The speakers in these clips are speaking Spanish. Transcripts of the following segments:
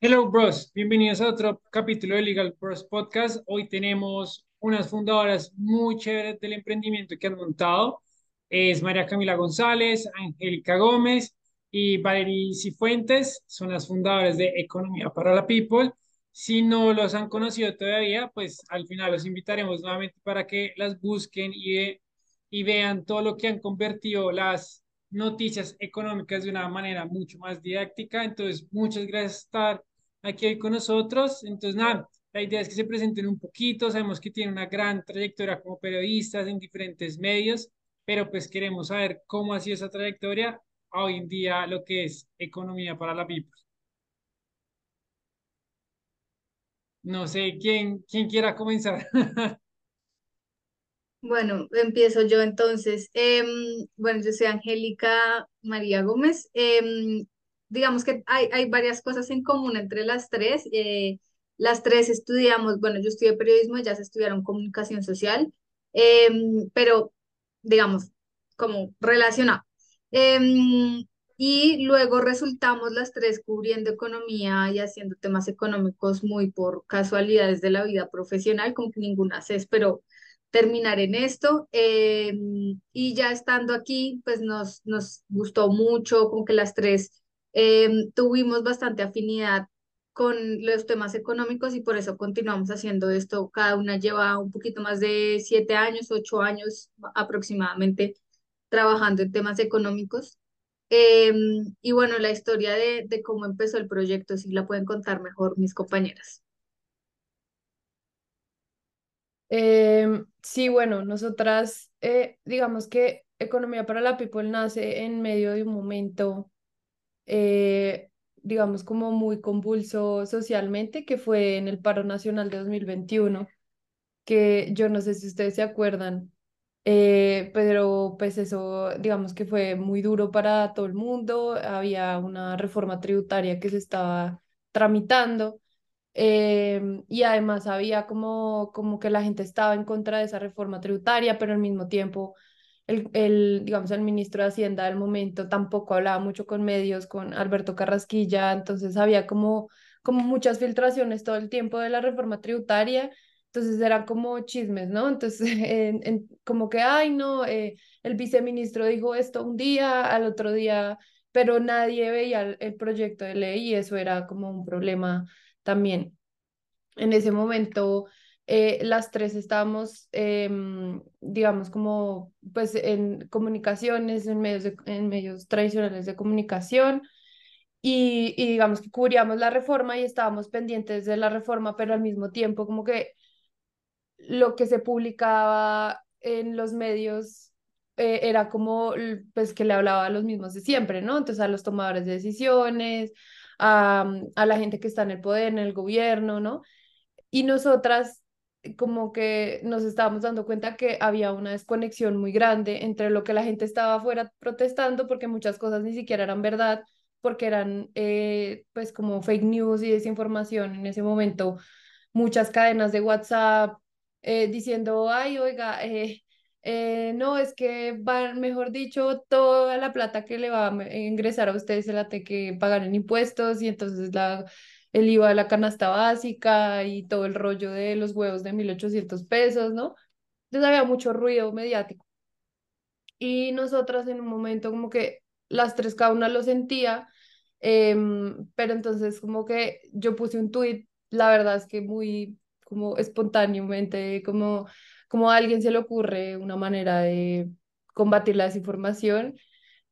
Hello Bros, bienvenidos a otro capítulo de Legal Bros Podcast. Hoy tenemos unas fundadoras muy chéveres del emprendimiento que han montado. Es María Camila González, Angélica Gómez y Valerie Cifuentes. Son las fundadoras de Economía para la People. Si no los han conocido todavía, pues al final los invitaremos nuevamente para que las busquen y, y vean todo lo que han convertido las noticias económicas de una manera mucho más didáctica. Entonces, muchas gracias por estar aquí hoy con nosotros. Entonces, nada, la idea es que se presenten un poquito. Sabemos que tienen una gran trayectoria como periodistas en diferentes medios, pero pues queremos saber cómo ha sido esa trayectoria hoy en día, lo que es economía para la people. No sé quién, quién quiera comenzar. Bueno, empiezo yo entonces. Em, bueno, yo soy Angélica María Gómez. Em, digamos que hay, hay varias cosas en común entre las tres. Eh, las tres estudiamos, bueno, yo estudié periodismo, ellas estudiaron comunicación social, em, pero digamos, como relacionado. Em, y luego resultamos las tres cubriendo economía y haciendo temas económicos muy por casualidades de la vida profesional, como que ninguna se esperó terminar en esto. em, y ya estando aquí, pues nos, nos gustó mucho, como que las tres em, tuvimos bastante afinidad con los temas económicos y por eso continuamos haciendo esto. Cada una lleva un poquito más de siete años, ocho años aproximadamente trabajando en temas económicos. Em, y bueno, la historia de, de cómo empezó el proyecto, sí la pueden contar mejor mis compañeras. Em, sí, bueno, nosotras, eh, digamos que Economía para la People nace en medio de un momento, eh, digamos, como muy convulso socialmente, que fue en el paro nacional de 2021, que yo no sé si ustedes se acuerdan, eh, pero pues eso, digamos que fue muy duro para todo el mundo, había una reforma tributaria que se estaba tramitando Em, y además había como, como que la gente estaba en contra de esa reforma tributaria, pero al mismo tiempo el, el, digamos, el ministro de Hacienda del momento tampoco hablaba mucho con medios, con Alberto Carrasquilla, entonces había como, como muchas filtraciones todo el tiempo de la reforma tributaria, entonces eran como chismes, ¿no? Entonces, en, en, como que, ay, no, eh, el viceministro dijo esto un día, al otro día, pero nadie veía el, el proyecto de ley y eso era como un problema también. En ese momento, eh, las tres estábamos, em, digamos, como pues en comunicaciones, en medios, en medios tradicionales de comunicación. Y, digamos que cubríamos la reforma y estábamos pendientes de la reforma, pero al mismo tiempo como que lo que se publicaba en los medios eh, era como pues que le hablaba a los mismos de siempre, ¿no? Entonces a los tomadores de decisiones, a, a la gente que está en el poder, en el gobierno, ¿no? Y nosotras como que nos estábamos dando cuenta que había una desconexión muy grande entre lo que la gente estaba afuera protestando, porque muchas cosas ni siquiera eran verdad, porque eran eh, pues como fake news y desinformación en ese momento, muchas cadenas de WhatsApp eh, diciendo, ay, oiga, eh, eh, no, es que va, mejor dicho, toda la plata que le va a ingresar a ustedes se la tiene que pagar en impuestos y entonces la el IVA de la canasta básica y todo el rollo de los huevos de 1.800 pesos, ¿no? Entonces había mucho ruido mediático. Y nosotras en un momento como que las tres cada una lo sentía, em, pero entonces como que yo puse un tuit, la verdad es que muy como espontáneamente, como, como a alguien se le ocurre una manera de combatir la desinformación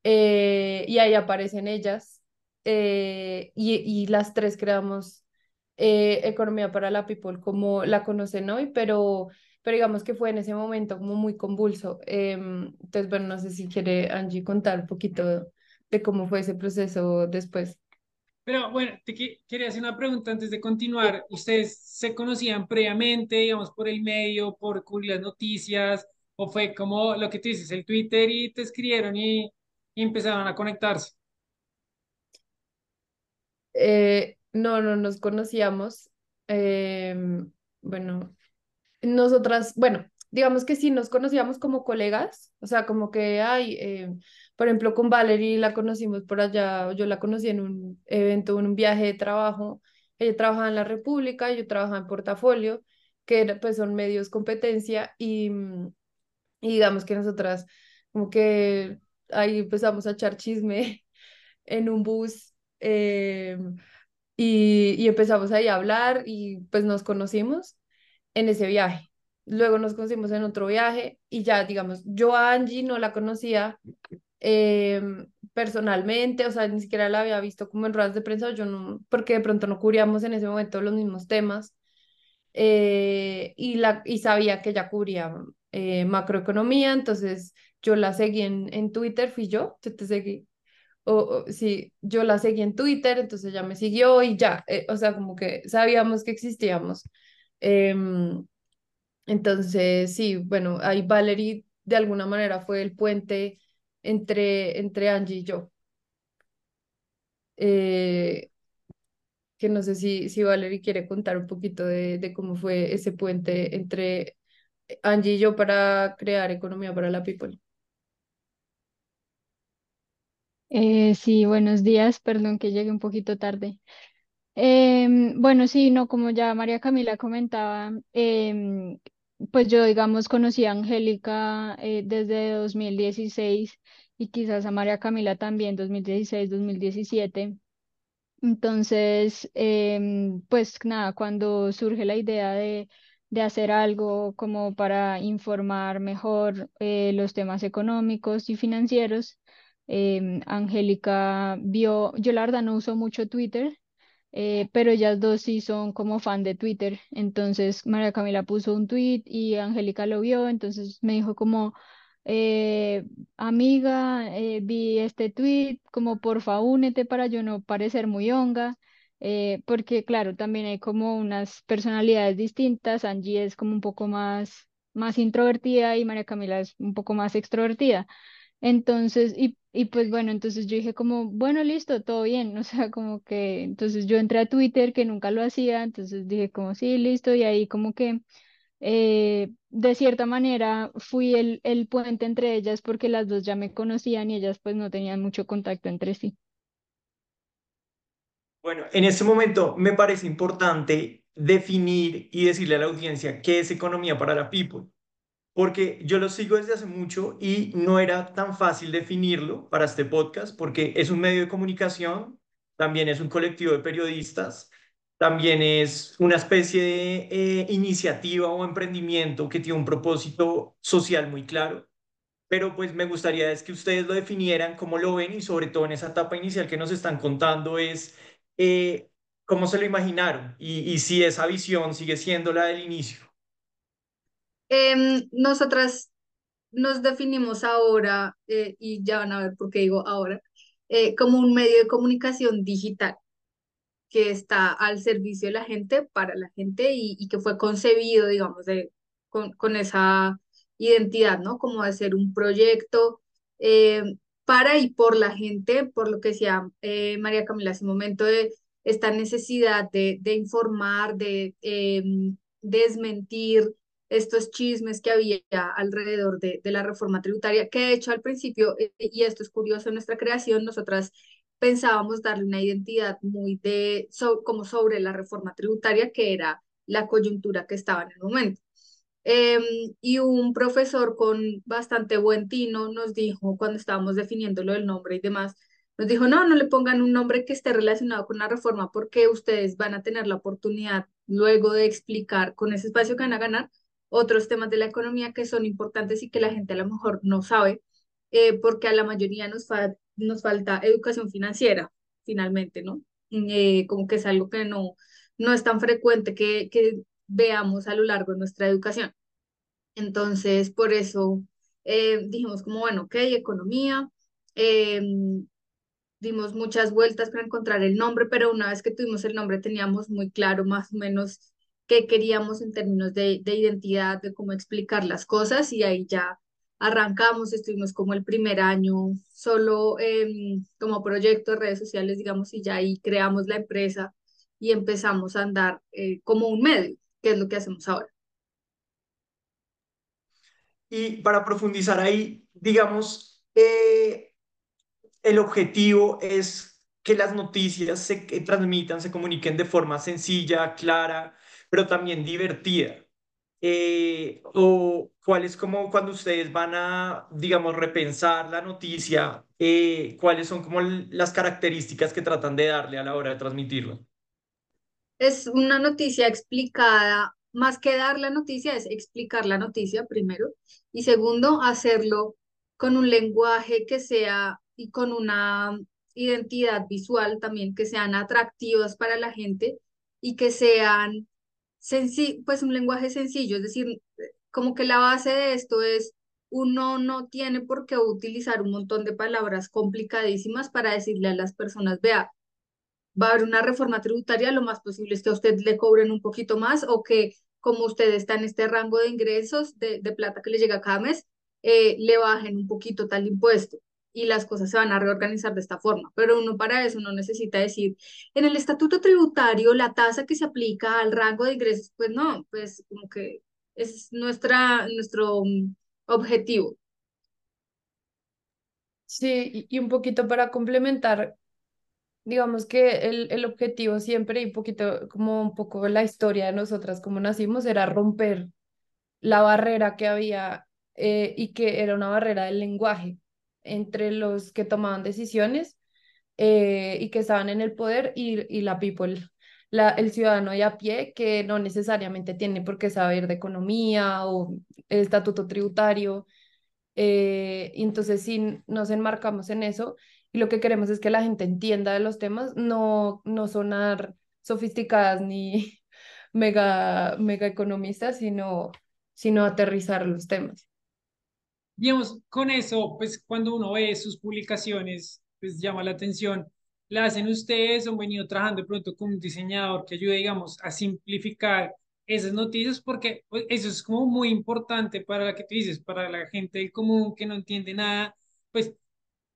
eh, y ahí aparecen ellas eh, y, y las tres creamos eh, Economía para la People como la conocen hoy, pero, pero digamos que fue en ese momento como muy convulso. Em, entonces, bueno, no sé si quiere Angie contar un poquito de cómo fue ese proceso después. Pero bueno, te que- quería hacer una pregunta antes de continuar. ¿Ustedes se conocían previamente, digamos, por el medio, por las noticias, o fue como lo que tú dices, el Twitter y te escribieron y, y empezaron a conectarse? Eh, no, no nos conocíamos. Em, bueno, nosotras, bueno, digamos que sí nos conocíamos como colegas, o sea, como que hay, eh, por ejemplo, con Valerie la conocimos por allá, yo la conocí en un evento, en un viaje de trabajo, Ella trabajaba en La República, yo trabajaba en Portafolio, que pues son medios competencia mm, y digamos que nosotras como que ahí empezamos a echar chisme en un bus eh, y, y empezamos ahí a hablar y pues nos conocimos en ese viaje. Luego nos conocimos en otro viaje y ya, digamos, yo a Angie no la conocía eh, personalmente, o sea, ni siquiera la había visto como en ruedas de prensa, yo no, porque de pronto no cubríamos en ese momento los mismos temas. Eh, y, la, y sabía que ella cubría eh, macroeconomía, entonces yo la seguí en, en Twitter, fui yo, yo te seguí, o, sí, yo la seguí en Twitter, entonces ella me siguió y ya, o sea, como que sabíamos que existíamos. Em, entonces, sí, bueno, ahí Valerie de alguna manera fue el puente entre, entre Angie y yo. Eh, que no sé si, si Valerie quiere contar un poquito de, de cómo fue ese puente entre Angie y yo para crear economía para la people. Eh, sí, buenos días, perdón que llegue un poquito tarde. Em, bueno, sí, no, como ya María Camila comentaba, em, pues yo, digamos, conocí a Angélica eh, desde 2016 y quizás a María Camila también 2016, 2017. Entonces, em, pues nada, cuando surge la idea de, de hacer algo como para informar mejor eh, los temas económicos y financieros, Angélica vio, yo la verdad no uso mucho Twitter, eh, pero ellas dos sí son como fan de Twitter. Entonces María Camila puso un tweet y Angélica lo vio, entonces me dijo como, eh, amiga, eh, vi este tweet, como porfa únete para yo no parecer muy honga. porque claro, también hay como unas personalidades distintas, Angie es como un poco más, más introvertida y María Camila es un poco más extrovertida. Entonces, y, y pues bueno, entonces yo dije como, bueno, listo, todo bien, o sea, como que, entonces yo entré a Twitter, que nunca lo hacía, entonces dije como, sí, listo, y ahí como que, eh, de cierta manera, fui el, el puente entre ellas porque las dos ya me conocían y ellas pues no tenían mucho contacto entre sí. Bueno, en este momento me parece importante definir y decirle a la audiencia qué es economía para la people porque yo lo sigo desde hace mucho y no era tan fácil definirlo para este podcast, porque es un medio de comunicación, también es un colectivo de periodistas, también es una especie de eh, iniciativa o emprendimiento que tiene un propósito social muy claro. Pero pues me gustaría es que ustedes lo definieran, cómo lo ven y sobre todo en esa etapa inicial que nos están contando es eh, cómo se lo imaginaron y, y si esa visión sigue siendo la del inicio. Em, nosotras nos definimos ahora, eh, y ya van a ver por qué digo ahora, eh, como un medio de comunicación digital que está al servicio de la gente, para la gente y, y que fue concebido, digamos, de, con, con, esa identidad, ¿no? Como de ser un proyecto eh, para y por la gente, por lo que decía María Camila hace un momento de esta necesidad de, de informar, de em, desmentir, estos chismes que había alrededor de, de, la reforma tributaria, que de hecho al principio, eh, y esto es curioso en nuestra creación, nosotras pensábamos darle una identidad muy de, como sobre la reforma tributaria, que era la coyuntura que estaba en el momento. Em, y un profesor con bastante buen tino nos dijo, cuando estábamos definiendo lo del nombre y demás, nos dijo, no, no le pongan un nombre que esté relacionado con la reforma porque ustedes van a tener la oportunidad luego de explicar con ese espacio que van a ganar otros temas de la economía que son importantes y que la gente a lo mejor no sabe, eh, porque a la mayoría nos, nos falta educación financiera, finalmente, ¿no? Eh, como que es algo que no, no es tan frecuente que, que veamos a lo largo de nuestra educación. Entonces, por eso eh, dijimos como, bueno, ok, economía, dimos muchas vueltas para encontrar el nombre, pero una vez que tuvimos el nombre teníamos muy claro más o menos qué queríamos en términos de, de identidad, de cómo explicar las cosas y ahí ya arrancamos, estuvimos como el primer año solo como proyecto de redes sociales, digamos, y ya ahí creamos la empresa y empezamos a andar eh, como un medio, que es lo que hacemos ahora. Y para profundizar ahí, digamos, eh, el objetivo es que las noticias se transmitan, se comuniquen de forma sencilla, clara, pero también divertida. Eh, o cuál es como cuando ustedes van a, digamos, repensar la noticia, eh, cuáles son como las características que tratan de darle a la hora de transmitirlo. Es una noticia explicada, más que dar la noticia, es explicar la noticia primero, y segundo, hacerlo con un lenguaje que sea y con una identidad visual también, que sean atractivas para la gente y que sean pues un lenguaje sencillo, es decir, como que la base de esto es uno no tiene por qué utilizar un montón de palabras complicadísimas para decirle a las personas, vea, va a haber una reforma tributaria, lo más posible es que a usted le cobren un poquito más o que como usted está en este rango de ingresos de, de plata que le llega cada mes, eh, le bajen un poquito tal impuesto y las cosas se van a reorganizar de esta forma. Pero uno para eso no necesita decir, en el estatuto tributario la tasa que se aplica al rango de ingresos, pues no, pues como que es nuestra, nuestro mm, objetivo. Sí, y un poquito para complementar, digamos que el, el objetivo siempre y un poquito como un poco la historia de nosotras como nacimos era romper la barrera que había eh, y que era una barrera del lenguaje entre los que tomaban decisiones eh, y que estaban en el poder y, y la people, la, el ciudadano de a pie que no necesariamente tiene por qué saber de economía o el estatuto tributario. Eh, entonces si nos enmarcamos en eso y lo que queremos es que la gente entienda de los temas, no, no sonar sofisticadas ni mega, mega economistas, sino, sino aterrizar los temas digamos, con eso, pues cuando uno ve sus publicaciones, pues llama la atención. La hacen ustedes, han venido trabajando de pronto con un diseñador que ayude, digamos, a simplificar esas noticias, porque pues, eso es como muy importante para la que tú dices, para la gente del común que no entiende nada, pues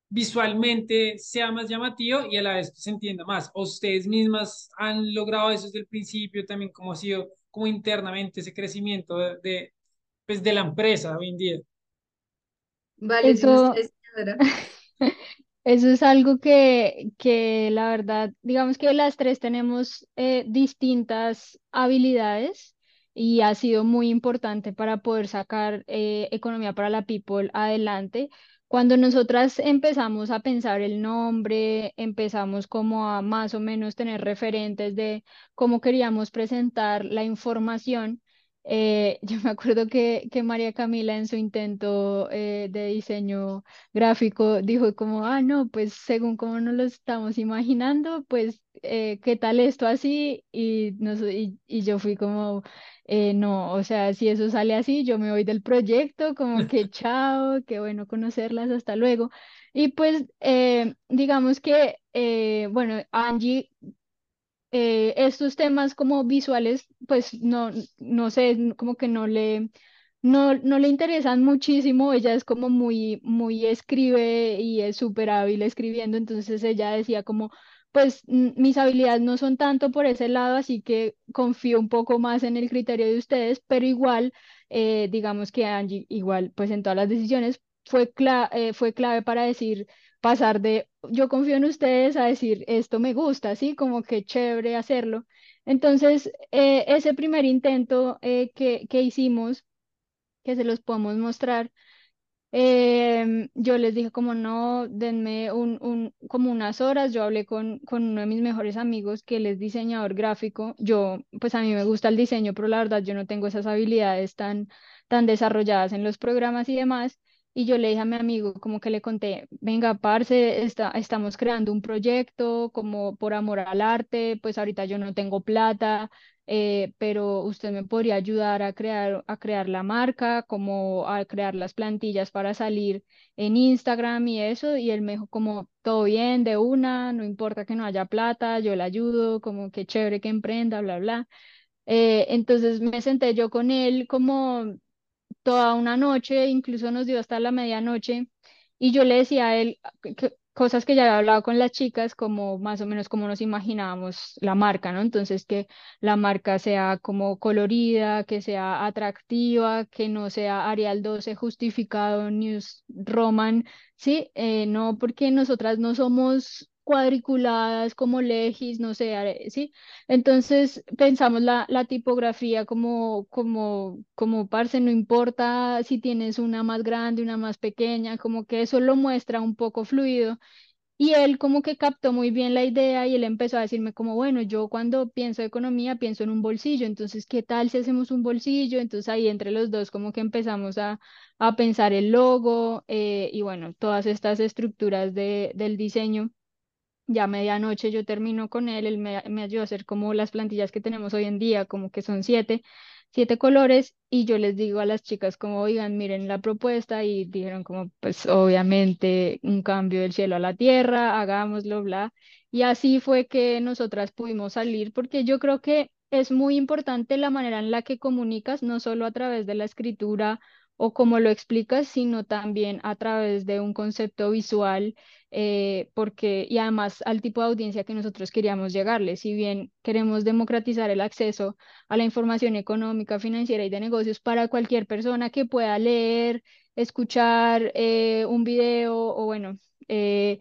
visualmente sea más llamativo y a la vez se entienda más. ¿O ustedes mismas han logrado eso desde el principio también, cómo ha sido como internamente ese crecimiento de, de, pues, de la empresa hoy en día? Vale, Eso, es eso es algo que, que la verdad, digamos que las tres tenemos eh, distintas habilidades y ha sido muy importante para poder sacar eh, economía para la people adelante. Cuando nosotras empezamos a pensar el nombre, empezamos como a más o menos tener referentes de cómo queríamos presentar la información, eh, yo me acuerdo que, que, María Camila en su intento eh, de diseño gráfico dijo como, ah, no, pues según cómo nos lo estamos imaginando, pues, eh, ¿qué tal esto así? Y, y, y yo fui como, no, o sea, si eso sale así, yo me voy del proyecto, como que chao, qué bueno conocerlas, hasta luego. Y pues, digamos que, bueno, Angie eh, estos temas como visuales, pues no, no sé, como que no le, no, no le interesan muchísimo, ella es como muy, muy escribe y es súper hábil escribiendo, entonces ella decía como, pues mis habilidades no son tanto por ese lado, así que confío un poco más en el criterio de ustedes, pero igual, eh, digamos que Angie, igual, pues en todas las decisiones fue, eh, fue clave para decir, pasar de yo confío en ustedes a decir esto me gusta, ¿sí? Como que chévere hacerlo. Entonces, eh, ese primer intento eh, que, que, hicimos, que se los podemos mostrar, em, yo les dije como no, denme un, un, como unas horas, yo hablé con, con uno de mis mejores amigos que él es diseñador gráfico, yo, pues a mí me gusta el diseño, pero la verdad yo no tengo esas habilidades tan, tan desarrolladas en los programas y demás. Y yo le dije a mi amigo, como que le conté, venga, parce, está, estamos creando un proyecto como por amor al arte, pues ahorita yo no tengo plata, eh, pero usted me podría ayudar a crear, a crear la marca, como a crear las plantillas para salir en Instagram y eso. Y él me dijo como, todo bien, de una, no importa que no haya plata, yo le ayudo, como que chévere que emprenda, bla, bla. Eh, entonces me senté yo con él como toda una noche, incluso nos dio hasta la medianoche, y yo le decía a él cosas que ya había hablado con las chicas, como más o menos como nos imaginábamos la marca, ¿no? Entonces que la marca sea como colorida, que sea atractiva, que no sea Arial 12 justificado, News Roman, ¿sí? Eh, no porque nosotras no somos cuadriculadas como legis, no sé, ¿sí? Entonces pensamos la, la tipografía como, como, como, parce, no importa si tienes una más grande, una más pequeña, como que eso lo muestra un poco fluido y él como que captó muy bien la idea y él empezó a decirme como, bueno, yo cuando pienso economía pienso en un bolsillo, entonces, ¿qué tal si hacemos un bolsillo? Entonces ahí entre los dos como que empezamos a, a pensar el logo eh, y bueno, todas estas estructuras de, del diseño. Ya a medianoche yo termino con él, él me, me ayudó a hacer como las plantillas que tenemos hoy en día, como que son siete siete colores y yo les digo a las chicas como, oigan, miren la propuesta y dijeron como, pues obviamente un cambio del cielo a la tierra, hagámoslo, bla. Y así fue que nosotras pudimos salir porque yo creo que es muy importante la manera en la que comunicas, no solo a través de la escritura o como lo explicas, sino también a través de un concepto visual, eh, porque, y además al tipo de audiencia que nosotros queríamos llegarle. Si bien queremos democratizar el acceso a la información económica, financiera y de negocios para cualquier persona que pueda leer, escuchar eh, un video o bueno, eh,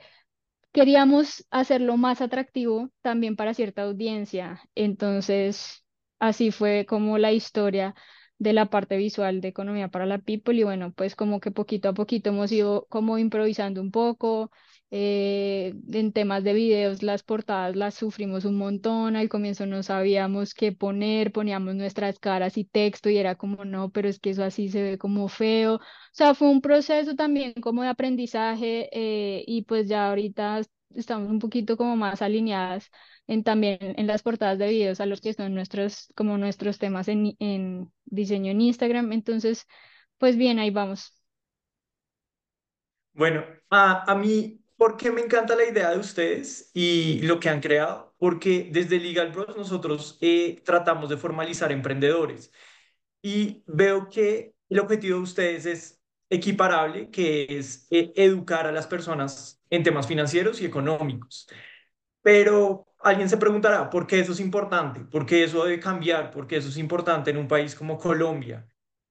queríamos hacerlo más atractivo también para cierta audiencia. Entonces, así fue como la historia de la parte visual de Economía para la People y bueno, pues como que poquito a poquito hemos ido como improvisando un poco. Eh, en temas de videos, las portadas las sufrimos un montón. Al comienzo no sabíamos qué poner, poníamos nuestras caras y texto y era como no, pero es que eso así se ve como feo. O sea, fue un proceso también como de aprendizaje eh, y pues ya ahorita estamos un poquito como más alineadas en también en las portadas de videos a los que son nuestros, como nuestros temas en, en diseño en Instagram. Entonces, pues bien, ahí vamos. Bueno, a, a mí, ¿por qué me encanta la idea de ustedes y lo que han creado? Porque desde Legal Bros nosotros eh, tratamos de formalizar emprendedores y veo que el objetivo de ustedes es equiparable, que es eh, educar a las personas en temas financieros y económicos. Pero alguien se preguntará, ¿por qué eso es importante? ¿Por qué eso debe cambiar? ¿Por qué eso es importante en un país como Colombia?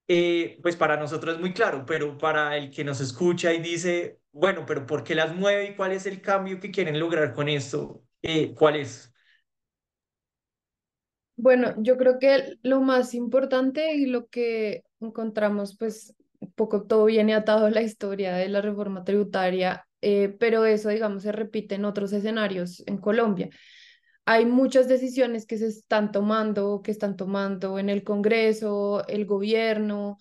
Eh, pues para nosotros es muy claro, pero para el que nos escucha y dice, bueno, pero ¿por qué las mueve y cuál es el cambio que quieren lograr con esto? Eh, ¿cuál es? Bueno, yo creo que lo más importante y lo que encontramos, pues poco todo viene atado a la historia de la reforma tributaria, eh, pero eso, digamos, se repite en otros escenarios en Colombia hay muchas decisiones que se están tomando, que están tomando en el Congreso, el gobierno,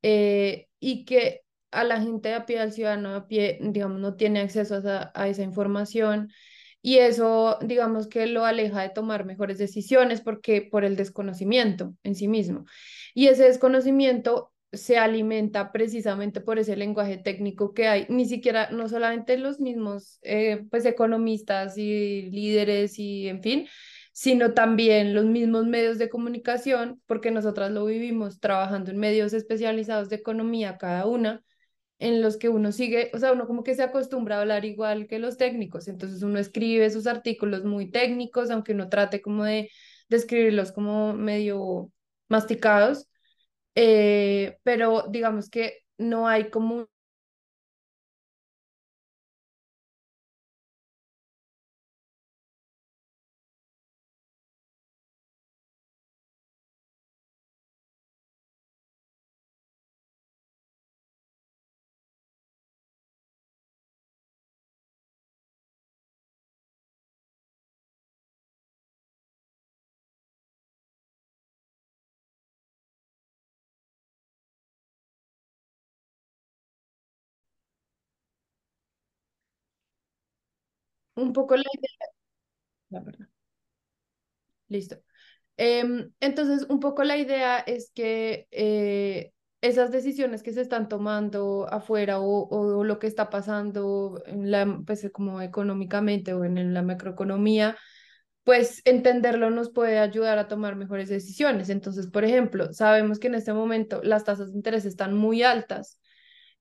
eh, y que a la gente a pie, al ciudadano a pie, digamos, no tiene acceso a esa, a esa información. Y eso, digamos, que lo aleja de tomar mejores decisiones porque por el desconocimiento en sí mismo. Y ese desconocimiento se alimenta precisamente por ese lenguaje técnico que hay, ni siquiera, no solamente los mismos eh, pues economistas y líderes y en fin, sino también los mismos medios de comunicación, porque nosotras lo vivimos trabajando en medios especializados de economía cada una, en los que uno sigue, o sea, uno como que se acostumbra a hablar igual que los técnicos, entonces uno escribe sus artículos muy técnicos, aunque uno trate como de, de escribirlos como medio masticados, eh, pero digamos que no hay como un poco la idea, la verdad. Listo. Em, entonces, un poco la idea es que eh, esas decisiones que se están tomando afuera o, o, lo que está pasando la, pues, como económicamente o en la macroeconomía, pues entenderlo nos puede ayudar a tomar mejores decisiones. Entonces, por ejemplo, sabemos que en este momento las tasas de interés están muy altas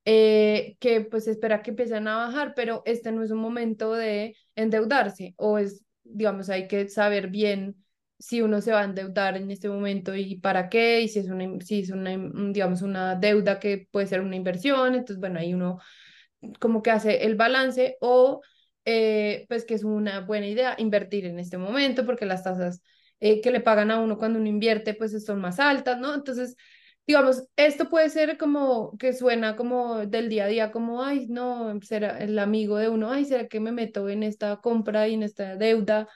eh, que pues espera que empiecen a bajar, pero este no es un momento de endeudarse o es, digamos, hay que saber bien si uno se va a endeudar en este momento y para qué, y si es una, si es una, digamos, una deuda que puede ser una inversión, entonces, bueno, ahí uno como que hace el balance o eh, pues que es una buena idea invertir en este momento porque las tasas eh, que le pagan a uno cuando uno invierte pues son más altas, ¿no? Entonces, digamos, esto puede ser como que suena como del día a día, como, ay, no, será el amigo de uno, ay, ¿será que me meto en esta compra y en esta deuda?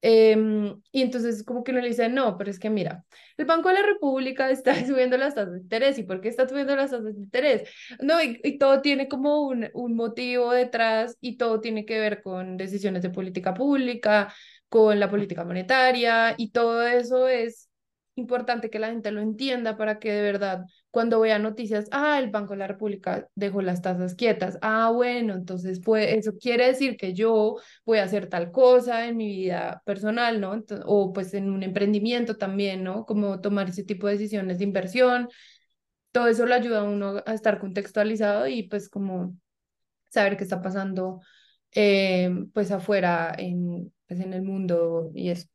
Em, y entonces como que uno le dice, no, pero es que mira, el Banco de la República está subiendo las tasas de interés. ¿Y por qué está subiendo las tasas de interés? No, y, y todo tiene como un, un motivo detrás y todo tiene que ver con decisiones de política pública, con la política monetaria y todo eso es importante que la gente lo entienda para que de verdad cuando vea noticias, ah, el Banco de la República dejó las tasas quietas, ah, bueno, entonces pues eso quiere decir que yo voy a hacer tal cosa en mi vida personal, ¿no? o pues en un emprendimiento también, ¿no? Como tomar ese tipo de decisiones de inversión, todo eso le ayuda a uno a estar contextualizado y pues como saber qué está pasando eh, pues afuera en, pues, en el mundo y eso.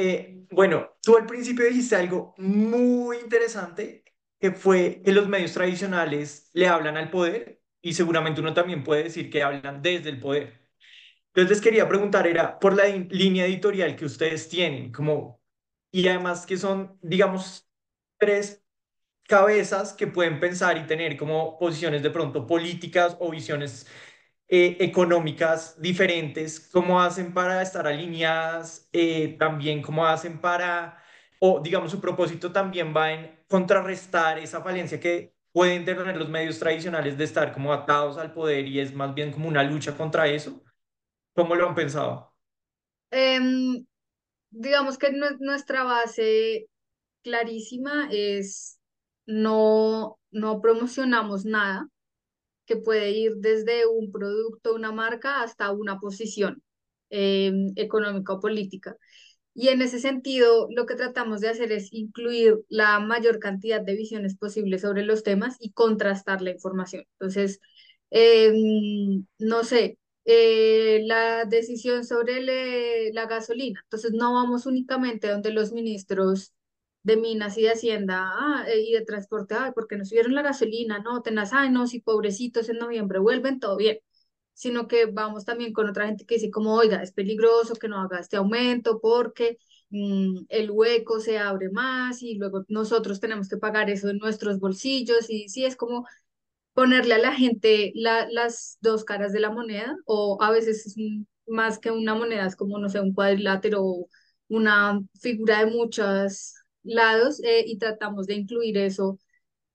Eh, bueno, tú al principio dijiste algo muy interesante, que fue que los medios tradicionales le hablan al poder y seguramente uno también puede decir que hablan desde el poder. Entonces les quería preguntar, era por la línea editorial que ustedes tienen, como, y además que son, digamos, tres cabezas que pueden pensar y tener como posiciones de pronto políticas o visiones eh, económicas diferentes, cómo hacen para estar alineadas, eh, también cómo hacen para, o digamos su propósito también va en contrarrestar esa falencia que pueden tener los medios tradicionales de estar como atados al poder y es más bien como una lucha contra eso. ¿Cómo lo han pensado? Em, digamos que nuestra base clarísima es no, no promocionamos nada que puede ir desde un producto, una marca, hasta una posición eh, económica o política. Y en ese sentido, lo que tratamos de hacer es incluir la mayor cantidad de visiones posibles sobre los temas y contrastar la información. Entonces, em, no sé, eh, la decisión sobre la gasolina. Entonces, no vamos únicamente donde los ministros de Minas y de Hacienda ah, eh, y de Transporte, porque no subieron la gasolina, no, tenaz, ay, no, si pobrecitos en noviembre vuelven, todo bien, sino que vamos también con otra gente que dice como, oiga, es peligroso que no haga este aumento porque mm, el hueco se abre más y luego nosotros tenemos que pagar eso en nuestros bolsillos y sí, es como ponerle a la gente la, las dos caras de la moneda o a veces es más que una moneda, es como, no sé, un cuadrilátero o una figura de muchas lados eh, y tratamos de incluir eso.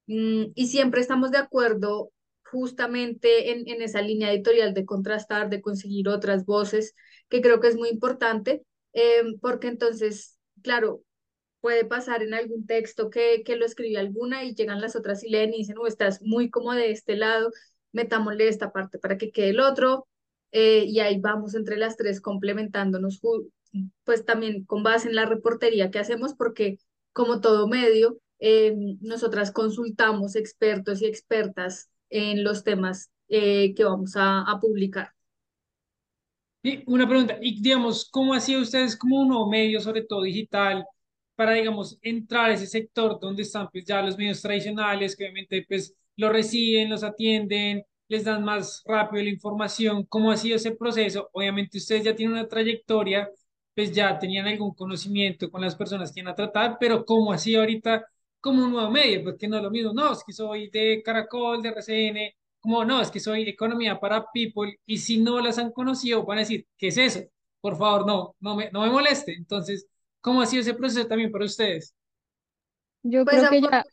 Mm, y siempre estamos de acuerdo justamente en, en esa línea editorial de contrastar, de conseguir otras voces, que creo que es muy importante, em, porque entonces, claro, puede pasar en algún texto que, que lo escribe alguna y llegan las otras y leen y dicen, no, estás muy como de este lado, metámosle esta parte para que quede el otro, eh, y ahí vamos entre las tres complementándonos, pues también con base en la reportería que hacemos, porque como todo medio, eh, nosotras consultamos expertos y expertas en los temas eh, que vamos a, publicar. Y una pregunta, y digamos, ¿cómo ha sido ustedes como un nuevo medio, sobre todo digital, para, digamos, entrar a ese sector donde están pues ya los medios tradicionales, que obviamente pues lo reciben, los atienden, les dan más rápido la información? ¿Cómo ha sido ese proceso? Obviamente ustedes ya tienen una trayectoria pues ya tenían algún conocimiento con las personas que iban a tratar, pero como así ahorita, como un nuevo medio, porque no es lo mismo, no, es que soy de Caracol, de RCN, como no, es que soy Economía para People, y si no las han conocido, van a decir, ¿qué es eso? Por favor, no, no me, no me moleste. Entonces, ¿cómo ha sido ese proceso también para ustedes? Yo pues creo que ya,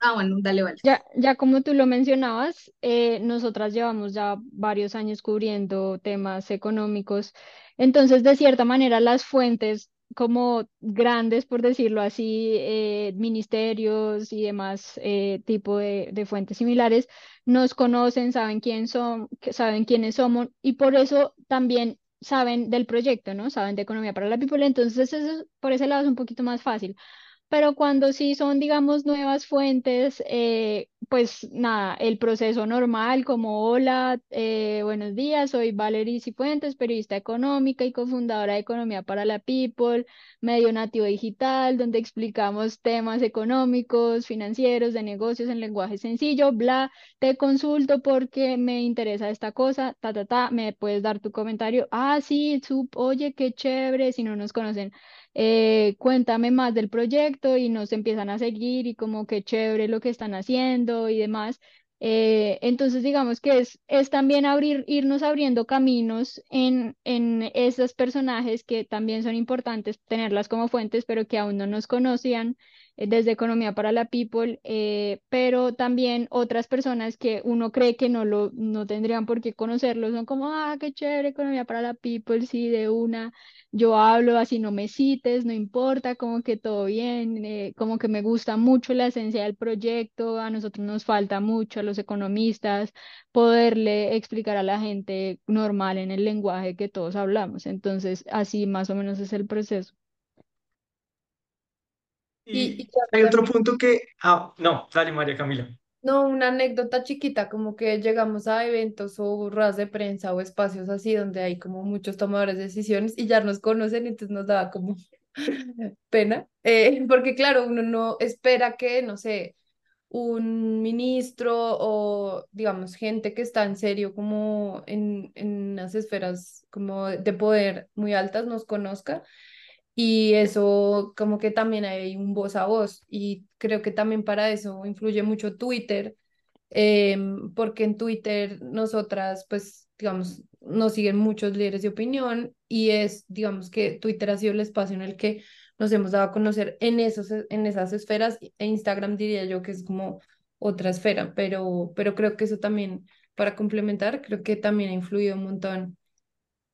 ah, bueno, dale, vale. Ya, ya como tú lo mencionabas, eh, nosotras llevamos ya varios años cubriendo temas económicos entonces, de cierta manera, las fuentes como grandes, por decirlo así, eh, ministerios y demás eh, tipo de, fuentes similares, nos conocen, saben quién son, saben quiénes somos y por eso también saben del proyecto, ¿no? Saben de economía para la people. Entonces, eso, por ese lado es un poquito más fácil. Pero cuando sí son, digamos, nuevas fuentes, eh, pues nada, el proceso normal como hola, eh, buenos días, soy Valerie Cifuentes, periodista económica y cofundadora de Economía para la People, medio nativo digital, donde explicamos temas económicos, financieros, de negocios en lenguaje sencillo, bla, te consulto porque me interesa esta cosa, ta, ta, ta, me puedes dar tu comentario, ah, sí, sub, oye, qué chévere, si no nos conocen eh, cuéntame más del proyecto y nos empiezan a seguir y como que chévere lo que están haciendo y demás. Eh, entonces, digamos que es, es también abrir, irnos abriendo caminos en, en esos personajes que también son importantes tenerlas como fuentes, pero que aún no nos conocían desde Economía para la People, eh, pero también otras personas que uno cree que no, lo, no tendrían por qué conocerlo, son como, ah, qué chévere, Economía para la People, sí, de una, yo hablo así, no me cites, no importa, como que todo bien, eh, como que me gusta mucho la esencia del proyecto, a nosotros nos falta mucho, a los economistas, poderle explicar a la gente normal en el lenguaje que todos hablamos, entonces así más o menos es el proceso. Y, Y hay otro punto que, ah, no, dale María Camila. No, una anécdota chiquita, como que llegamos a eventos o ruedas de prensa o espacios así donde hay como muchos tomadores de decisiones y ya nos conocen, entonces nos daba como pena, eh, porque claro, uno no espera que, no sé, un ministro o digamos gente que está en serio como en, en las esferas como de poder muy altas nos conozca y eso como que también hay un voz a voz y creo que también para eso influye mucho Twitter, em, porque en Twitter nosotras pues digamos nos siguen muchos líderes de opinión y es digamos que Twitter ha sido el espacio en el que nos hemos dado a conocer en, esos, en esas esferas e Instagram diría yo que es como otra esfera, pero, pero creo que eso también para complementar creo que también ha influido un montón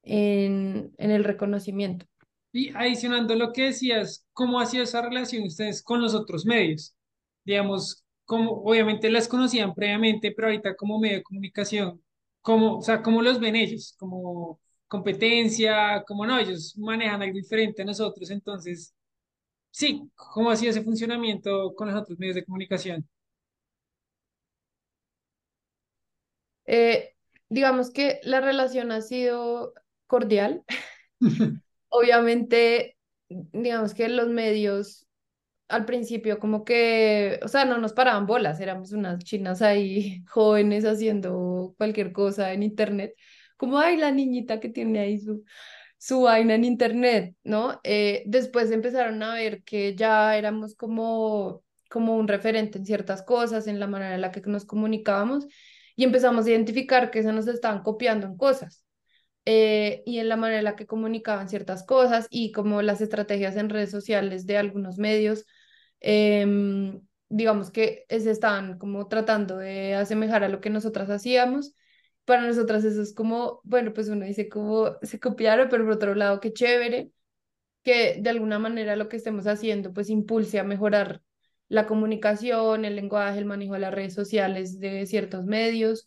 en, en el reconocimiento. Y adicionando lo que decías, ¿cómo ha sido esa relación ustedes con los otros medios? Digamos, como obviamente las conocían previamente, pero ahorita como medio de comunicación, ¿cómo, o sea, cómo los ven ellos? ¿Como competencia? ¿Cómo no? Ellos manejan algo diferente a nosotros, entonces, sí, ¿cómo ha sido ese funcionamiento con los otros medios de comunicación? Eh, digamos que la relación ha sido cordial. Obviamente, digamos que los medios al principio como que, o sea, no nos paraban bolas, éramos unas chinas ahí jóvenes haciendo cualquier cosa en internet, como, ay, la niñita que tiene ahí su, vaina en internet, ¿no? Eh, después empezaron a ver que ya éramos como, como un referente en ciertas cosas, en la manera en la que nos comunicábamos, y empezamos a identificar que se nos estaban copiando en cosas eh, y en la manera en la que comunicaban ciertas cosas y como las estrategias en redes sociales de algunos medios, em, digamos que se estaban como tratando de asemejar a lo que nosotras hacíamos. Para nosotras eso es como, bueno, pues uno dice como se copiaron, pero por otro lado, qué chévere que de alguna manera lo que estemos haciendo pues impulse a mejorar la comunicación, el lenguaje, el manejo de las redes sociales de ciertos medios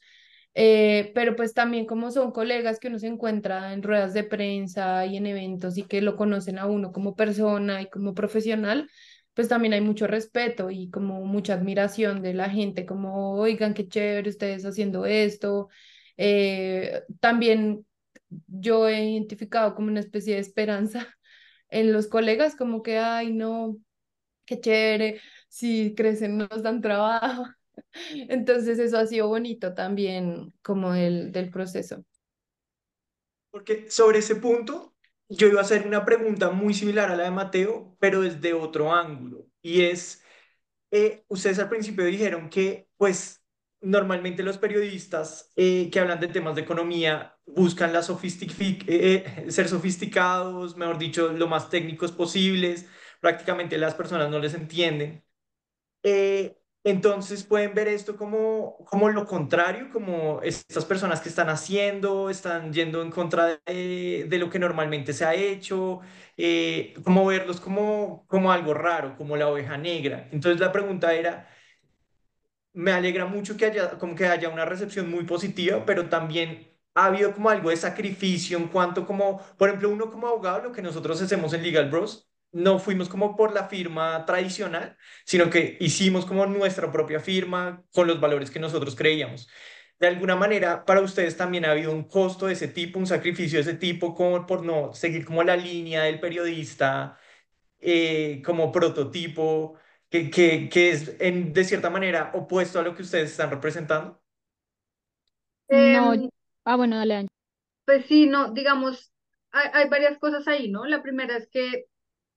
eh, pero pues también como son colegas que uno se encuentra en ruedas de prensa y en eventos y que lo conocen a uno como persona y como profesional, pues también hay mucho respeto y como mucha admiración de la gente, como, oigan, qué chévere ustedes haciendo esto. Eh, también yo he identificado como una especie de esperanza en los colegas, como que, ay, no, qué chévere, si crecen nos dan trabajo. Entonces eso ha sido bonito también como del, del proceso. Porque sobre ese punto, yo iba a hacer una pregunta muy similar a la de Mateo, pero desde otro ángulo. Y es, eh, ustedes al principio dijeron que, pues, normalmente los periodistas eh, que hablan de temas de economía buscan la sofistic eh, ser sofisticados, mejor dicho, lo más técnicos posibles. Prácticamente las personas no les entienden. Entonces pueden ver esto como, como lo contrario, como estas personas que están haciendo, están yendo en contra de, de lo que normalmente se ha hecho, eh, como verlos como, como algo raro, como la oveja negra. Entonces la pregunta era, me alegra mucho que haya, como que haya una recepción muy positiva, pero también ha habido como algo de sacrificio en cuanto como, por ejemplo, uno como abogado, lo que nosotros hacemos en Legal Bros no fuimos como por la firma tradicional, sino que hicimos como nuestra propia firma con los valores que nosotros creíamos. De alguna manera, para ustedes también ha habido un costo de ese tipo, un sacrificio de ese tipo, como por no seguir como la línea del periodista eh, como prototipo, que, que, que es en, de cierta manera opuesto a lo que ustedes están representando. No, Em, ah, bueno, dale. Pues sí, no, digamos, hay, hay varias cosas ahí, ¿no? La primera es que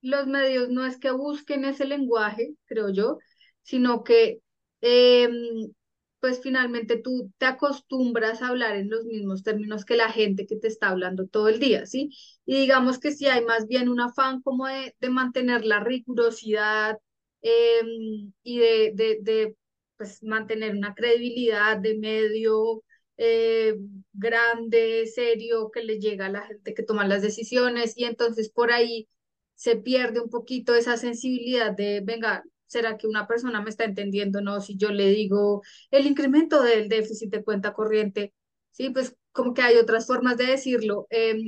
los medios no es que busquen ese lenguaje, creo yo, sino que em, pues finalmente tú te acostumbras a hablar en los mismos términos que la gente que te está hablando todo el día, ¿sí? Y digamos que sí hay más bien un afán como de, de mantener la rigurosidad em, y de, de, de pues mantener una credibilidad de medio eh, grande, serio, que le llega a la gente que toma las decisiones y entonces por ahí se pierde un poquito esa sensibilidad de, venga, ¿será que una persona me está entendiendo? No, si yo le digo el incremento del déficit de cuenta corriente, sí, pues como que hay otras formas de decirlo. em,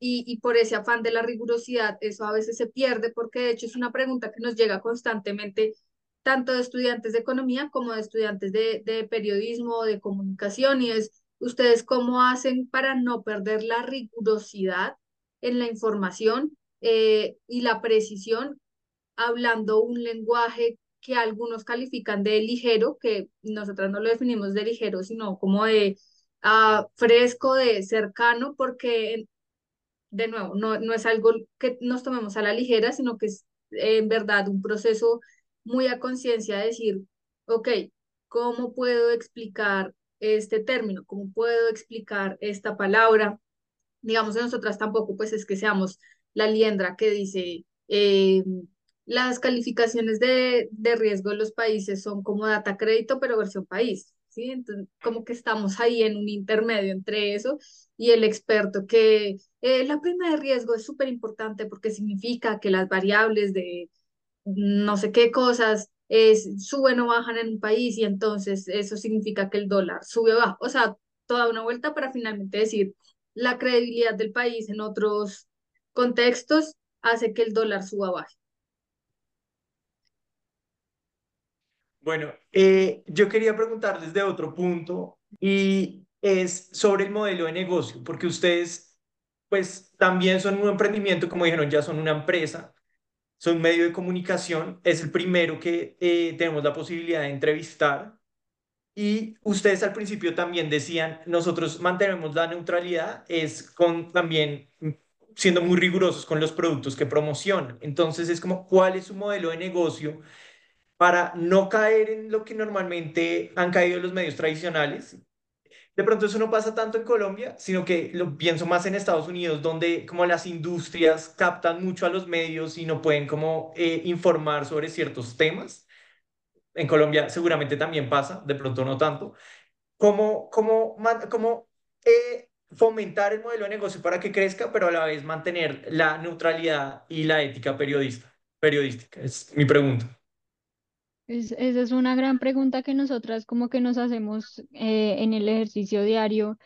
y, y por ese afán de la rigurosidad, eso a veces se pierde porque de hecho es una pregunta que nos llega constantemente tanto de estudiantes de economía como de estudiantes de, de periodismo, de comunicación, y es, ¿ustedes cómo hacen para no perder la rigurosidad en la información eh, y la precisión, hablando un lenguaje que algunos califican de ligero, que nosotras no lo definimos de ligero, sino como de ah, fresco, de cercano, porque de nuevo, no, no es algo que nos tomemos a la ligera, sino que es eh, en verdad un proceso muy a conciencia de decir, ok, ¿cómo puedo explicar este término? ¿Cómo puedo explicar esta palabra? Digamos, nosotras tampoco, pues es que seamos la liendra que dice, eh, las calificaciones de, de riesgo de los países son como data crédito, pero versión país. ¿Sí? Entonces, como que estamos ahí en un intermedio entre eso y el experto que eh, la prima de riesgo es súper importante porque significa que las variables de no sé qué cosas es, suben o bajan en un país y entonces eso significa que el dólar sube o baja. O sea, toda una vuelta para finalmente decir la credibilidad del país en otros contextos hace que el dólar suba baje. Bueno, eh, yo quería preguntarles de otro punto y es sobre el modelo de negocio, porque ustedes pues también son un emprendimiento, como dijeron, ya son una empresa, son medio de comunicación, es el primero que eh, tenemos la posibilidad de entrevistar. Y ustedes al principio también decían, nosotros mantenemos la neutralidad, es con también siendo muy rigurosos con los productos que promocionan. Entonces es como, ¿cuál es su modelo de negocio para no caer en lo que normalmente han caído los medios tradicionales? De pronto eso no pasa tanto en Colombia, sino que lo pienso más en Estados Unidos, donde como las industrias captan mucho a los medios y no pueden como eh, informar sobre ciertos temas. En Colombia seguramente también pasa, de pronto no tanto. ¿Cómo, cómo, cómo eh, fomentar el modelo de negocio para que crezca, pero a la vez mantener la neutralidad y la ética periodista, periodística? Es mi pregunta. Es- esa es una gran pregunta que nosotras como que nos hacemos eh, en el ejercicio diario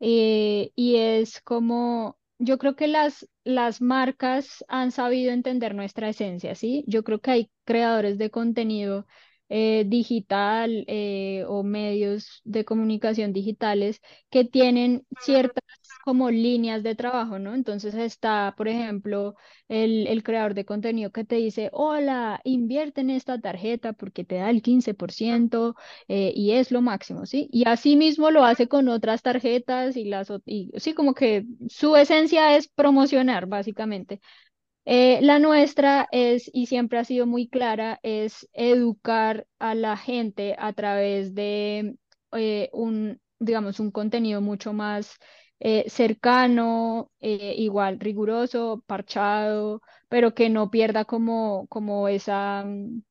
eh, y es como, yo creo que las, las marcas han sabido entender nuestra esencia, ¿sí? Yo creo que hay creadores de contenido eh, digital eh, o medios de comunicación digitales que tienen ciertas como líneas de trabajo, ¿no? Entonces está, por ejemplo, el, el creador de contenido que te dice, hola, invierte en esta tarjeta porque te da el 15% eh, y es lo máximo, ¿sí? Y así mismo lo hace con otras tarjetas y las, y sí, como que su esencia es promocionar, básicamente. Eh, la nuestra es, y siempre ha sido muy clara, es educar a la gente a través de eh, un, digamos, un contenido mucho más eh, cercano, igual riguroso, parchado, pero que no pierda como, como esa, mm,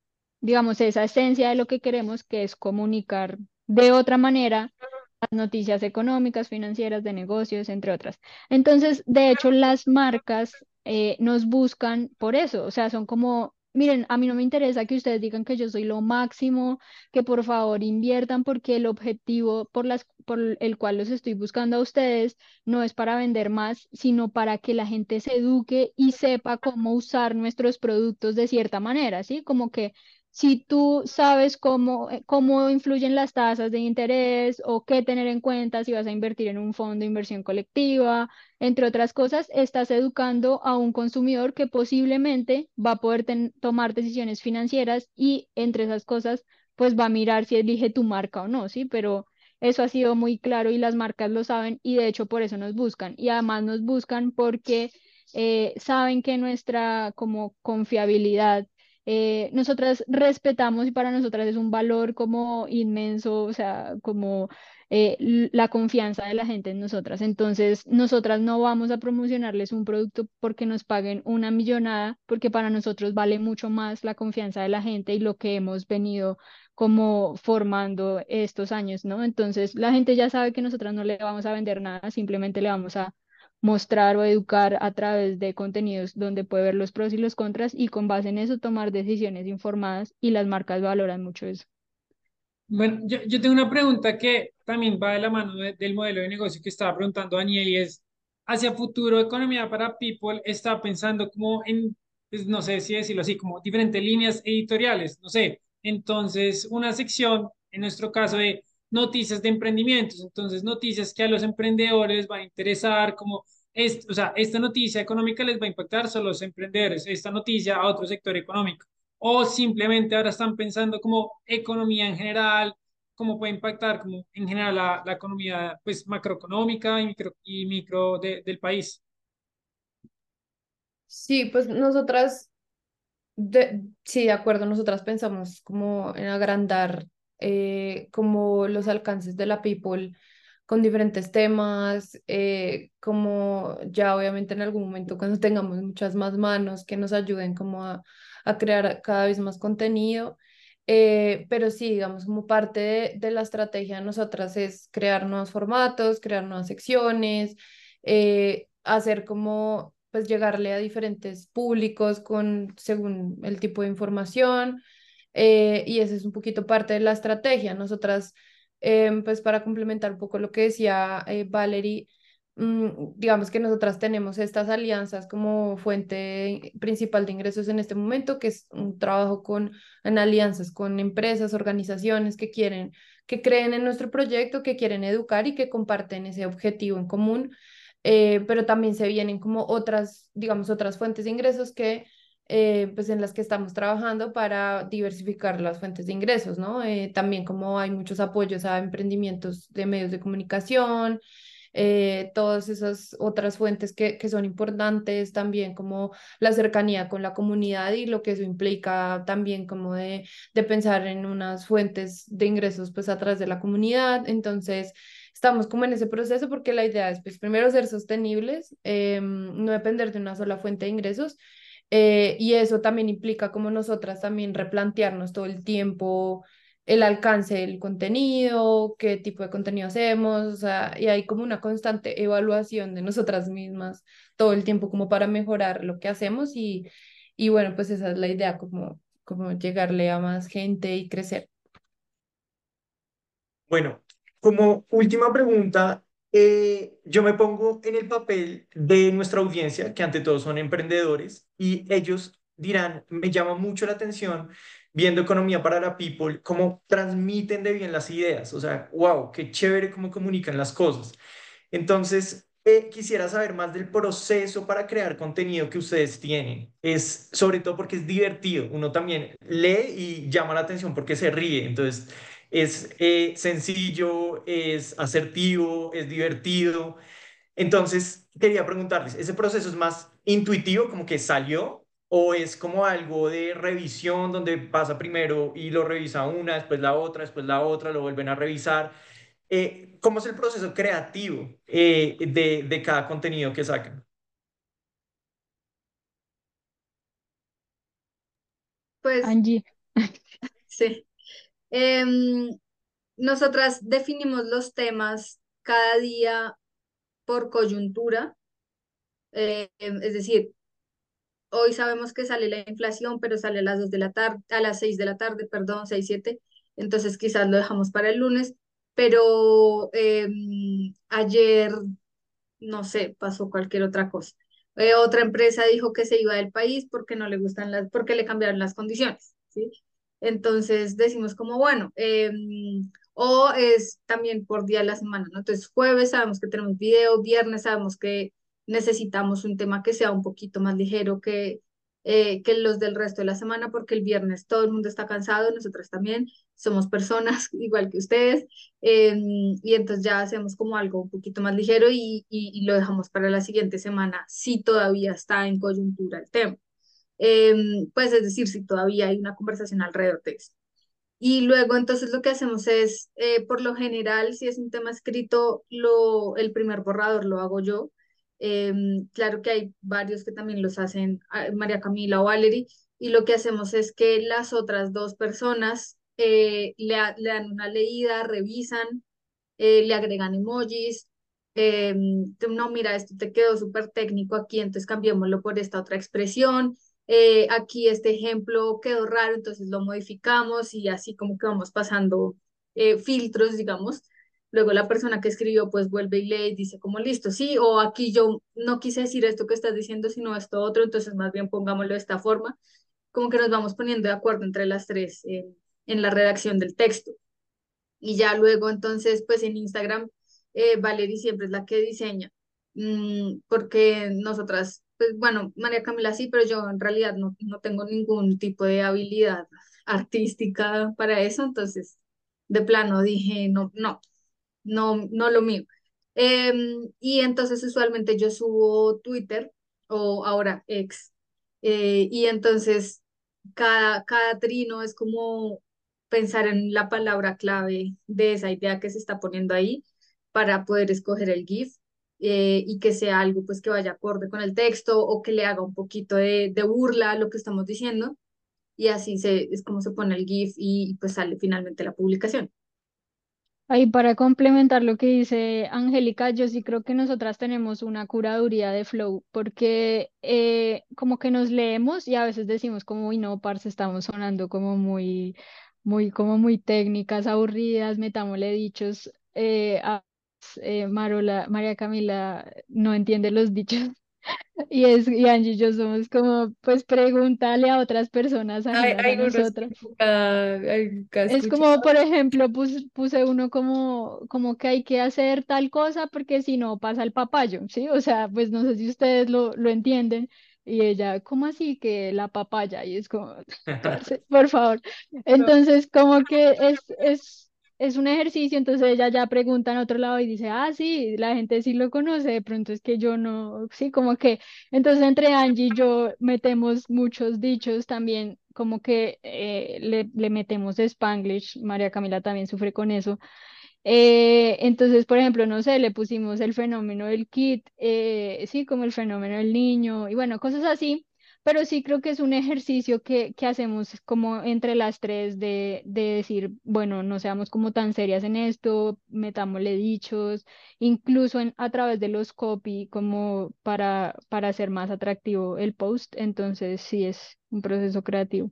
digamos, esa esencia de lo que queremos, que es comunicar de otra manera las noticias económicas, financieras, de negocios, entre otras. Entonces, de hecho, las marcas eh, nos buscan por eso, o sea, son como miren, a mí no me interesa que ustedes digan que yo soy lo máximo, que por favor inviertan porque el objetivo por las, por el cual los estoy buscando a ustedes no es para vender más, sino para que la gente se eduque y sepa cómo usar nuestros productos de cierta manera, ¿sí? Como que si tú sabes cómo, eh, cómo influyen las tasas de interés o qué tener en cuenta si vas a invertir en un fondo de inversión colectiva, entre otras cosas, estás educando a un consumidor que posiblemente va a poder tomar decisiones financieras y entre esas cosas, pues va a mirar si elige tu marca o no, ¿sí? Pero eso ha sido muy claro y las marcas lo saben y de hecho por eso nos buscan. Y además nos buscan porque eh, saben que nuestra como confiabilidad eh, nosotras respetamos y para nosotras es un valor como inmenso, o sea, como eh, la confianza de la gente en nosotras. Entonces, nosotras no vamos a promocionarles un producto porque nos paguen una millonada, porque para nosotros vale mucho más la confianza de la gente y lo que hemos venido como formando estos años, ¿no? Entonces, la gente ya sabe que nosotras no le vamos a vender nada, simplemente le vamos a mostrar o educar a través de contenidos donde puede ver los pros y los contras y con base en eso tomar decisiones informadas y las marcas valoran mucho eso. Bueno, yo, yo tengo una pregunta que también va de la mano del modelo de negocio que estaba preguntando Daniel y es, hacia futuro, economía para people está pensando como en, pues, no sé si decirlo así, como diferentes líneas editoriales, no sé, entonces una sección, en nuestro caso de noticias de emprendimientos, entonces noticias que a los emprendedores van a interesar, como, o sea, esta noticia económica les va a impactar solo a los emprendedores, esta noticia a otro sector económico, o simplemente ahora están pensando como economía en general, cómo puede impactar como en general la, la economía pues macroeconómica y micro, y micro del país. Sí, pues nosotras, de, sí, de acuerdo, nosotras pensamos como en agrandar eh, como los alcances de la People con diferentes temas, eh, como ya obviamente en algún momento cuando tengamos muchas más manos que nos ayuden como a, a crear cada vez más contenido. Eh, pero sí, digamos, como parte de, de, la estrategia de nosotras es crear nuevos formatos, crear nuevas secciones, hacer como, pues llegarle a diferentes públicos con, según el tipo de información. Eh, y ese es un poquito parte de la estrategia. Nosotras, em, pues para complementar un poco lo que decía eh, Valerie, mm, digamos que nosotras tenemos estas alianzas como fuente principal de ingresos en este momento, que es un trabajo con, en alianzas con empresas, organizaciones que quieren, que creen en nuestro proyecto, que quieren educar y que comparten ese objetivo en común. Eh, pero también se vienen como otras, digamos, otras fuentes de ingresos que eh, pues en las que estamos trabajando para diversificar las fuentes de ingresos, ¿no? Eh, también como hay muchos apoyos a emprendimientos de medios de comunicación, eh, todas esas otras fuentes que, que son importantes, también como la cercanía con la comunidad y lo que eso implica también como de, de pensar en unas fuentes de ingresos pues a través de la comunidad. Entonces, estamos como en ese proceso porque la idea es pues primero ser sostenibles, no depender de una sola fuente de ingresos eh, y eso también implica como nosotras también replantearnos todo el tiempo el alcance del contenido, qué tipo de contenido hacemos, y hay como una constante evaluación de nosotras mismas todo el tiempo como para mejorar lo que hacemos y, y bueno, pues esa es la idea, como, como llegarle a más gente y crecer. Bueno, como última pregunta, eh, yo me pongo en el papel de nuestra audiencia, que ante todo son emprendedores, y ellos dirán, me llama mucho la atención viendo Economía para la People, cómo transmiten de bien las ideas, o sea, wow, qué chévere cómo comunican las cosas. Entonces, eh, quisiera saber más del proceso para crear contenido que ustedes tienen. Es sobre todo porque es divertido. Uno también lee y llama la atención porque se ríe. Entonces, es eh, sencillo, es asertivo, es divertido. Entonces, quería preguntarles, ¿ese proceso es más intuitivo, como que salió, o es como algo de revisión donde pasa primero y lo revisa una, después la otra, después la otra, lo vuelven a revisar? Eh, ¿Cómo es el proceso creativo eh, de, de cada contenido que sacan? Pues, Angie. sí. Em, nosotras definimos los temas cada día por coyuntura, em, es decir, hoy sabemos que sale la inflación, pero sale a las 2 de la tarde, a las 6 de la tarde, perdón, 6, 7, entonces quizás lo dejamos para el lunes, pero em, ayer, no sé, pasó cualquier otra cosa. Eh, otra empresa dijo que se iba del país porque no le gustan las, porque le cambiaron las condiciones, ¿sí? Entonces decimos como, bueno, em, o es también por día de la semana, ¿no? Entonces jueves sabemos que tenemos video, viernes sabemos que necesitamos un tema que sea un poquito más ligero que, eh, que los del resto de la semana, porque el viernes todo el mundo está cansado, nosotras también, somos personas igual que ustedes, em, y entonces ya hacemos como algo un poquito más ligero y, y, lo dejamos para la siguiente semana, si todavía está en coyuntura el tema. Em, pues es decir, si todavía hay una conversación alrededor de eso. Y luego entonces lo que hacemos es, eh, por lo general, si es un tema escrito, lo, el primer borrador lo hago yo. Em, claro que hay varios que también los hacen ah, María Camila o Valerie, y lo que hacemos es que las otras dos personas eh, le, le, dan una leída, revisan, eh, le agregan emojis, em, no, mira, esto te quedó súper técnico aquí, entonces cambiémoslo por esta otra expresión, eh, aquí este ejemplo quedó raro, entonces lo modificamos y así como que vamos pasando filtros, digamos. Luego la persona que escribió pues vuelve y lee y dice como listo, sí, o aquí yo no quise decir esto que estás diciendo, sino esto otro, entonces más bien pongámoslo de esta forma, como que nos vamos poniendo de acuerdo entre las tres en la redacción del texto. Y ya luego entonces, pues en Instagram, eh, Valerie siempre es la que diseña, mm, porque nosotras, pues bueno, María Camila sí, pero yo en realidad no, no tengo ningún tipo de habilidad artística para eso, entonces de plano dije, no, no, no, no lo mío. Em, y entonces usualmente yo subo Twitter o ahora ex, eh, y entonces cada, cada trino es como pensar en la palabra clave de esa idea que se está poniendo ahí para poder escoger el GIF eh, y que sea algo pues que vaya acorde con el texto o que le haga un poquito de, burla a lo que estamos diciendo y así se, es como se pone el GIF y, pues sale finalmente la publicación. Ahí para complementar lo que dice Angélica, yo sí creo que nosotras tenemos una curaduría de flow, porque eh, como que nos leemos y a veces decimos como, uy, no, parce, estamos sonando como muy muy como muy técnicas, aburridas, metámosle dichos. Eh, eh, Marola, María Camila no entiende los dichos. Y, es, y Angie y yo somos como, pues pregúntale a otras personas a nosotros. es como, por ejemplo, puse, puse uno como, como que hay que hacer tal cosa porque si no pasa el papayo, ¿sí? O sea, pues no sé si ustedes lo, lo entienden, y ella, ¿cómo así que la papaya? Y es como, por favor. Entonces, como que es, es, es un ejercicio, entonces ella ya pregunta en otro lado y dice, ah, sí, la gente sí lo conoce, de pronto es que yo no, sí, como que, entonces entre Angie y yo metemos muchos dichos también, como que eh, le, le metemos Spanglish, María Camila también sufre con eso, eh, entonces, por ejemplo, no sé, le pusimos el fenómeno del kit, eh, sí, como el fenómeno del niño, y bueno, cosas así, pero sí creo que es un ejercicio que, que hacemos como entre las tres de, de, decir, bueno, no seamos como tan serias en esto, metámosle dichos, incluso en, a través de los copy, como para, para hacer más atractivo el post, entonces sí es un proceso creativo.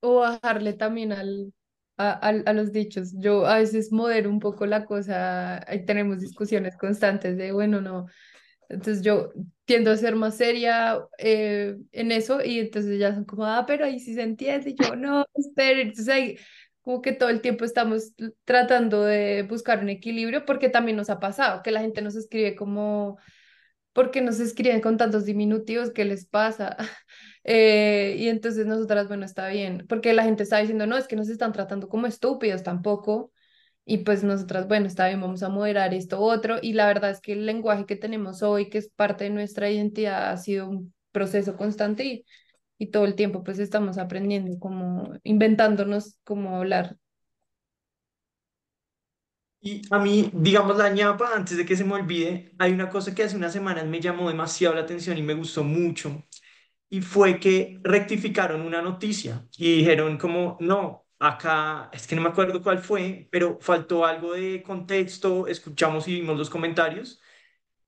O bajarle también al, a, a, los dichos. Yo a veces modero un poco la cosa, ahí tenemos discusiones constantes de, bueno, no. Entonces yo tiendo a ser más seria eh, en eso y entonces ya son como, ah, pero ahí sí se entiende. Y yo, no, espera. Entonces ahí como que todo el tiempo estamos tratando de buscar un equilibrio porque también nos ha pasado que la gente nos escribe como, ¿por qué nos escriben con tantos diminutivos? ¿Qué les pasa? Eh, y entonces nosotras, bueno, está bien, porque la gente está diciendo, no, es que nos están tratando como estúpidos tampoco. Y pues nosotras, bueno, está bien, vamos a moderar esto otro. Y la verdad es que el lenguaje que tenemos hoy, que es parte de nuestra identidad, ha sido un proceso constante y, y todo el tiempo pues estamos aprendiendo, como inventándonos cómo hablar. Y a mí, digamos, la ñapa, antes de que se me olvide, hay una cosa que hace unas semanas me llamó demasiado la atención y me gustó mucho y fue que rectificaron una noticia y dijeron como, no, acá, es que no me acuerdo cuál fue, pero faltó algo de contexto, escuchamos y vimos los comentarios.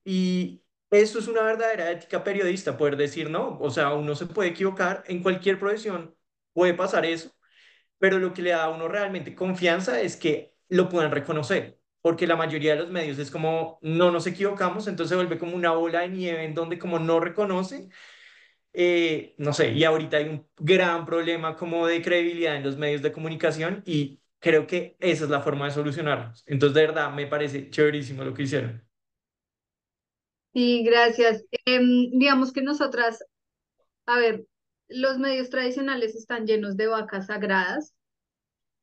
Y Eso es una verdadera ética periodista, poder decir no, o sea, uno se puede equivocar, en cualquier profesión puede pasar eso, pero lo que le da a uno realmente confianza es que lo puedan reconocer, porque la mayoría de los medios es como no nos equivocamos, entonces se vuelve como una bola de nieve en donde como no reconoce, eh, no sé, y ahorita hay un gran problema como de credibilidad en los medios de comunicación y creo que esa es la forma de solucionarlos. Entonces, de verdad, me parece chéverísimo lo que hicieron. Sí, gracias. Em, digamos que nosotras, a ver, los medios tradicionales están llenos de vacas sagradas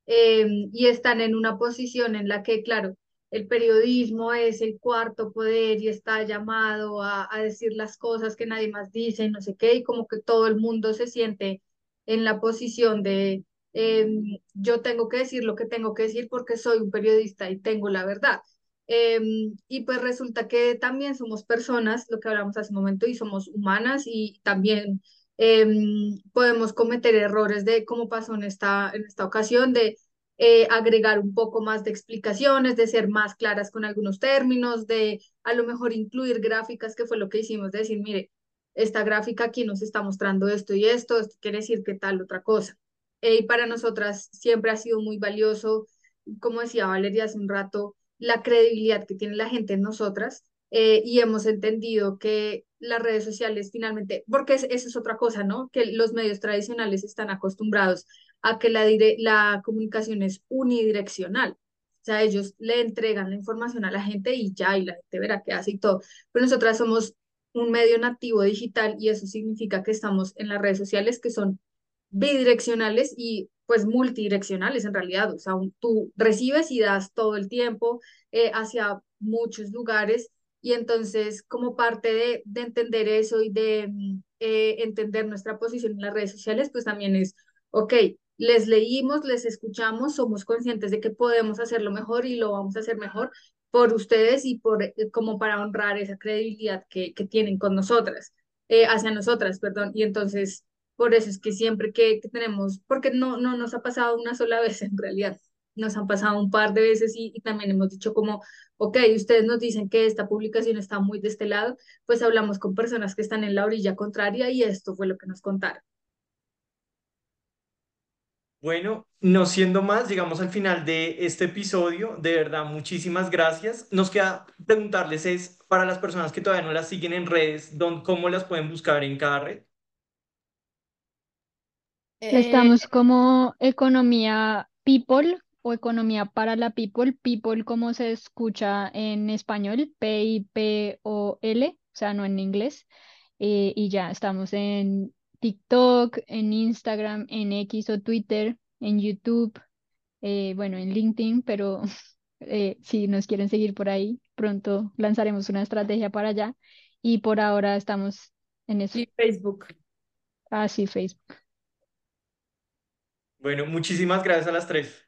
em, y están en una posición en la que, claro, el periodismo es el cuarto poder y está llamado a, a decir las cosas que nadie más dice y no sé qué, y como que todo el mundo se siente en la posición de em, yo tengo que decir lo que tengo que decir porque soy un periodista y tengo la verdad. Em, y pues resulta que también somos personas, lo que hablamos hace un momento, y somos humanas y también em, podemos cometer errores de cómo pasó en esta, en esta ocasión, de eh, agregar un poco más de explicaciones, de ser más claras con algunos términos, de a lo mejor incluir gráficas, que fue lo que hicimos, de decir, mire, esta gráfica aquí nos está mostrando esto y esto, quiere decir que tal otra cosa. Eh, y para nosotras siempre ha sido muy valioso, como decía Valeria hace un rato, la credibilidad que tiene la gente en nosotras eh, y hemos entendido que las redes sociales finalmente, porque eso es otra cosa, ¿no? Que los medios tradicionales están acostumbrados a que la, la comunicación es unidireccional. O sea, ellos le entregan la información a la gente y ya, y la gente verá qué hace y todo. Pero nosotras somos un medio nativo digital y eso significa que estamos en las redes sociales que son bidireccionales y pues multidireccionales en realidad, o sea, tú recibes y das todo el tiempo eh, hacia muchos lugares y entonces como parte de, de entender eso y de mm, eh, entender nuestra posición en las redes sociales, pues también es, ok, les leímos, les escuchamos, somos conscientes de que podemos hacerlo mejor y lo vamos a hacer mejor por ustedes y por eh, como para honrar esa credibilidad que, que tienen con nosotras, hacia nosotras, perdón, y entonces por eso es que siempre que, tenemos, porque no, no nos ha pasado una sola vez en realidad, nos han pasado un par de veces y, también hemos dicho como, ok, ustedes nos dicen que esta publicación está muy de este lado, pues hablamos con personas que están en la orilla contraria y esto fue lo que nos contaron. Bueno, no siendo más, llegamos al final de este episodio. De verdad, muchísimas gracias. Nos queda preguntarles es, para las personas que todavía no las siguen en redes, ¿cómo las pueden buscar en cada red? Estamos eh, como economía people o economía para la people, people como se escucha en español, P-I-P-O-L, o sea, no en inglés. Eh, y ya estamos en TikTok, en Instagram, en X o Twitter, en YouTube, eh, bueno, en LinkedIn, pero si nos quieren seguir por ahí, pronto lanzaremos una estrategia para allá. Y por ahora estamos en eso. Y Facebook. Ah, sí, Facebook. Bueno, muchísimas gracias a las tres.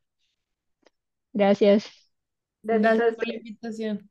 Gracias. Gracias por la invitación.